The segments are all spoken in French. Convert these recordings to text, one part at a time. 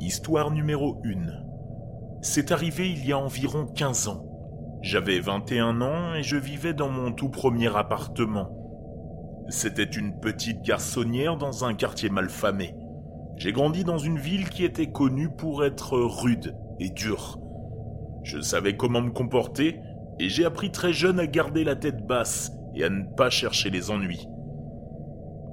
Histoire numéro 1. C'est arrivé il y a environ 15 ans. J'avais 21 ans et je vivais dans mon tout premier appartement. C'était une petite garçonnière dans un quartier malfamé. J'ai grandi dans une ville qui était connue pour être rude et dure. Je savais comment me comporter et j'ai appris très jeune à garder la tête basse et à ne pas chercher les ennuis.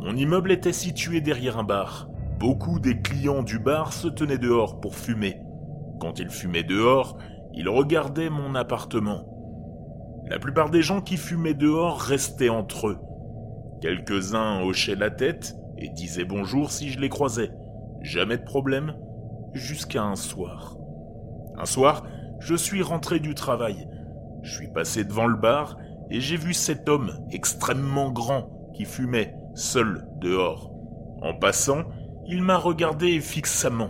Mon immeuble était situé derrière un bar. Beaucoup des clients du bar se tenaient dehors pour fumer. Quand ils fumaient dehors, ils regardaient mon appartement. La plupart des gens qui fumaient dehors restaient entre eux. Quelques-uns hochaient la tête et disaient bonjour si je les croisais. Jamais de problème, jusqu'à un soir. Un soir, je suis rentré du travail. Je suis passé devant le bar et j'ai vu cet homme extrêmement grand qui fumait seul dehors. En passant, il m'a regardé fixement.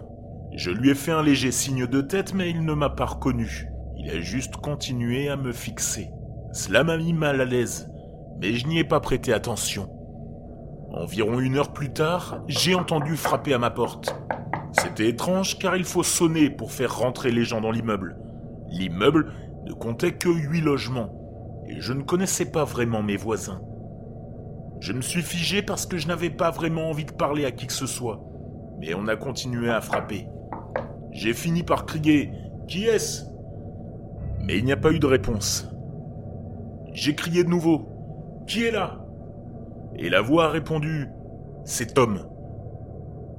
Je lui ai fait un léger signe de tête, mais il ne m'a pas reconnu. Il a juste continué à me fixer. Cela m'a mis mal à l'aise, mais je n'y ai pas prêté attention. Environ une heure plus tard, j'ai entendu frapper à ma porte. C'était étrange car il faut sonner pour faire rentrer les gens dans l'immeuble. L'immeuble ne comptait que huit logements, et je ne connaissais pas vraiment mes voisins. Je me suis figé parce que je n'avais pas vraiment envie de parler à qui que ce soit. Mais on a continué à frapper. J'ai fini par crier Qui est-ce? Mais il n'y a pas eu de réponse. J'ai crié de nouveau Qui est là? Et la voix a répondu C'est Tom.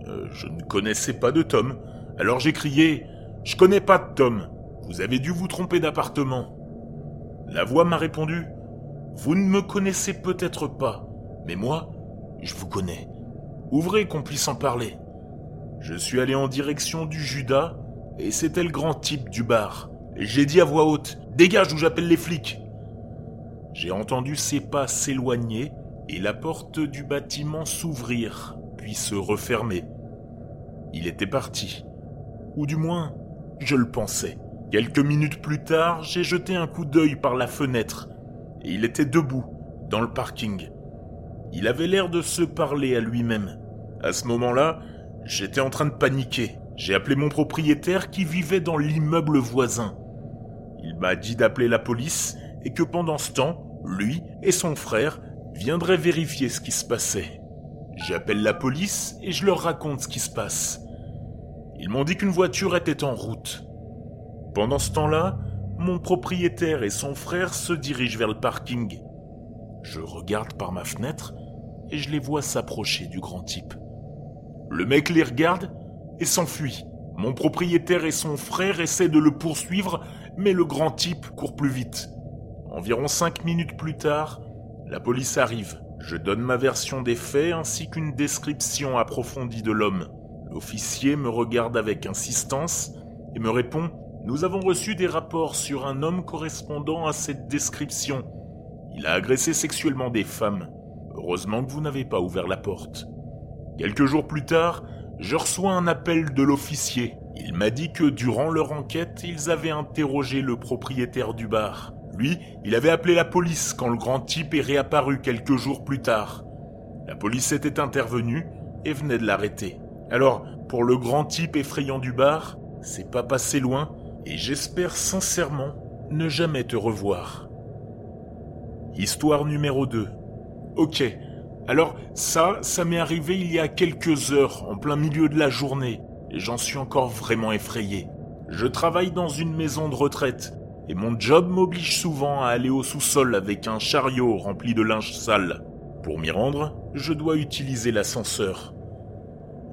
Euh, je ne connaissais pas de Tom, alors j'ai crié Je connais pas de Tom. Vous avez dû vous tromper d'appartement. La voix m'a répondu Vous ne me connaissez peut-être pas, mais moi, je vous connais. Ouvrez qu'on puisse en parler. Je suis allé en direction du Judas, et c'était le grand type du bar. J'ai dit à voix haute Dégage ou j'appelle les flics J'ai entendu ses pas s'éloigner et la porte du bâtiment s'ouvrir, puis se refermer. Il était parti. Ou du moins, je le pensais. Quelques minutes plus tard, j'ai jeté un coup d'œil par la fenêtre, et il était debout, dans le parking. Il avait l'air de se parler à lui-même. À ce moment-là, j'étais en train de paniquer. J'ai appelé mon propriétaire qui vivait dans l'immeuble voisin. Il m'a dit d'appeler la police et que pendant ce temps, lui et son frère viendraient vérifier ce qui se passait. J'appelle la police et je leur raconte ce qui se passe. Ils m'ont dit qu'une voiture était en route. Pendant ce temps-là, mon propriétaire et son frère se dirigent vers le parking. Je regarde par ma fenêtre et je les vois s'approcher du grand type. Le mec les regarde et s'enfuit. Mon propriétaire et son frère essaient de le poursuivre, mais le grand type court plus vite. Environ cinq minutes plus tard, la police arrive. Je donne ma version des faits ainsi qu'une description approfondie de l'homme. L'officier me regarde avec insistance et me répond Nous avons reçu des rapports sur un homme correspondant à cette description. Il a agressé sexuellement des femmes. Heureusement que vous n'avez pas ouvert la porte. Quelques jours plus tard, je reçois un appel de l'officier. Il m'a dit que durant leur enquête, ils avaient interrogé le propriétaire du bar. Lui, il avait appelé la police quand le grand type est réapparu quelques jours plus tard. La police était intervenue et venait de l'arrêter. Alors, pour le grand type effrayant du bar, c'est pas passé loin et j'espère sincèrement ne jamais te revoir. Histoire numéro 2. Ok. Alors ça, ça m'est arrivé il y a quelques heures, en plein milieu de la journée, et j'en suis encore vraiment effrayé. Je travaille dans une maison de retraite, et mon job m'oblige souvent à aller au sous-sol avec un chariot rempli de linge sale. Pour m'y rendre, je dois utiliser l'ascenseur.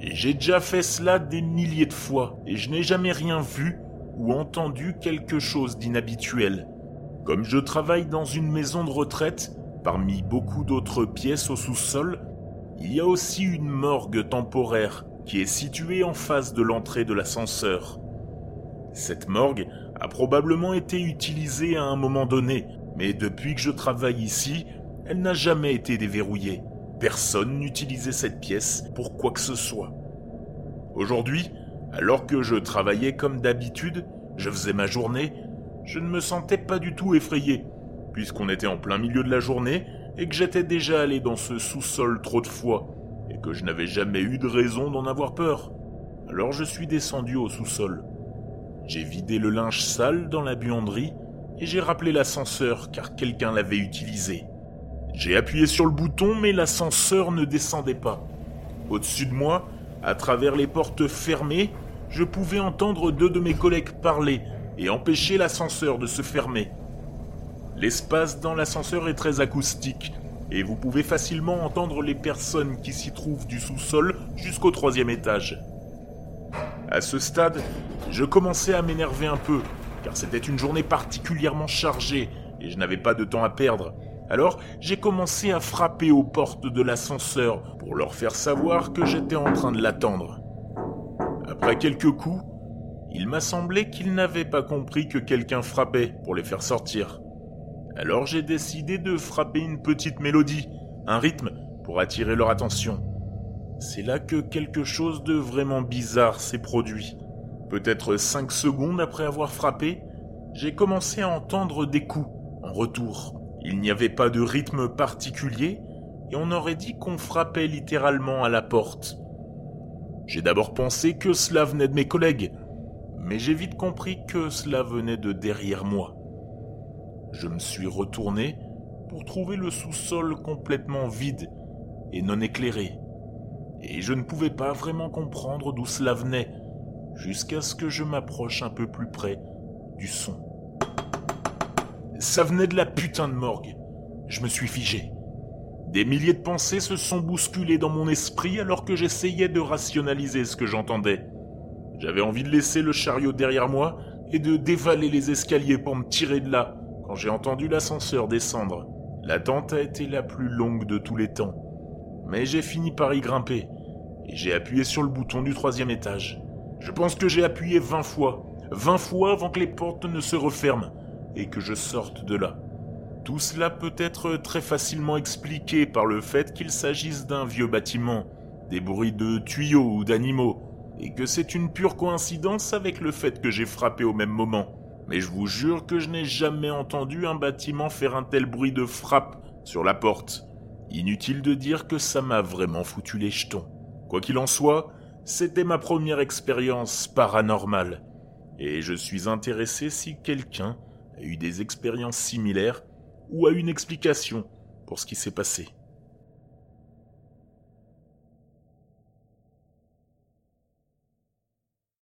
Et j'ai déjà fait cela des milliers de fois, et je n'ai jamais rien vu ou entendu quelque chose d'inhabituel. Comme je travaille dans une maison de retraite, parmi beaucoup d'autres pièces au sous-sol, il y a aussi une morgue temporaire qui est située en face de l'entrée de l'ascenseur. Cette morgue a probablement été utilisée à un moment donné, mais depuis que je travaille ici, elle n'a jamais été déverrouillée. Personne n'utilisait cette pièce pour quoi que ce soit. Aujourd'hui, alors que je travaillais comme d'habitude, je faisais ma journée, je ne me sentais pas du tout effrayé, puisqu'on était en plein milieu de la journée et que j'étais déjà allé dans ce sous-sol trop de fois, et que je n'avais jamais eu de raison d'en avoir peur. Alors je suis descendu au sous-sol. J'ai vidé le linge sale dans la buanderie et j'ai rappelé l'ascenseur car quelqu'un l'avait utilisé. J'ai appuyé sur le bouton mais l'ascenseur ne descendait pas. Au-dessus de moi, à travers les portes fermées, je pouvais entendre deux de mes collègues parler et empêcher l'ascenseur de se fermer. L'espace dans l'ascenseur est très acoustique et vous pouvez facilement entendre les personnes qui s'y trouvent du sous-sol jusqu'au troisième étage. À ce stade, je commençais à m'énerver un peu, car c'était une journée particulièrement chargée et je n'avais pas de temps à perdre. Alors j'ai commencé à frapper aux portes de l'ascenseur pour leur faire savoir que j'étais en train de l'attendre. Après quelques coups, il m'a semblé qu'ils n'avaient pas compris que quelqu'un frappait pour les faire sortir. Alors j'ai décidé de frapper une petite mélodie, un rythme, pour attirer leur attention. C'est là que quelque chose de vraiment bizarre s'est produit. Peut-être cinq secondes après avoir frappé, j'ai commencé à entendre des coups en retour. Il n'y avait pas de rythme particulier et on aurait dit qu'on frappait littéralement à la porte. J'ai d'abord pensé que cela venait de mes collègues, mais j'ai vite compris que cela venait de derrière moi. Je me suis retourné pour trouver le sous-sol complètement vide et non éclairé. Et je ne pouvais pas vraiment comprendre d'où cela venait, jusqu'à ce que je m'approche un peu plus près du son. Ça venait de la putain de morgue. Je me suis figé. Des milliers de pensées se sont bousculées dans mon esprit alors que j'essayais de rationaliser ce que j'entendais. J'avais envie de laisser le chariot derrière moi et de dévaler les escaliers pour me tirer de là quand j'ai entendu l'ascenseur descendre. L'attente a été la plus longue de tous les temps. Mais j'ai fini par y grimper et j'ai appuyé sur le bouton du troisième étage. Je pense que j'ai appuyé vingt fois, vingt fois avant que les portes ne se referment et que je sorte de là. Tout cela peut être très facilement expliqué par le fait qu'il s'agisse d'un vieux bâtiment, des bruits de tuyaux ou d'animaux, et que c'est une pure coïncidence avec le fait que j'ai frappé au même moment. Mais je vous jure que je n'ai jamais entendu un bâtiment faire un tel bruit de frappe sur la porte. Inutile de dire que ça m'a vraiment foutu les jetons. Quoi qu'il en soit, c'était ma première expérience paranormale, et je suis intéressé si quelqu'un a eu des expériences similaires ou a une explication pour ce qui s'est passé.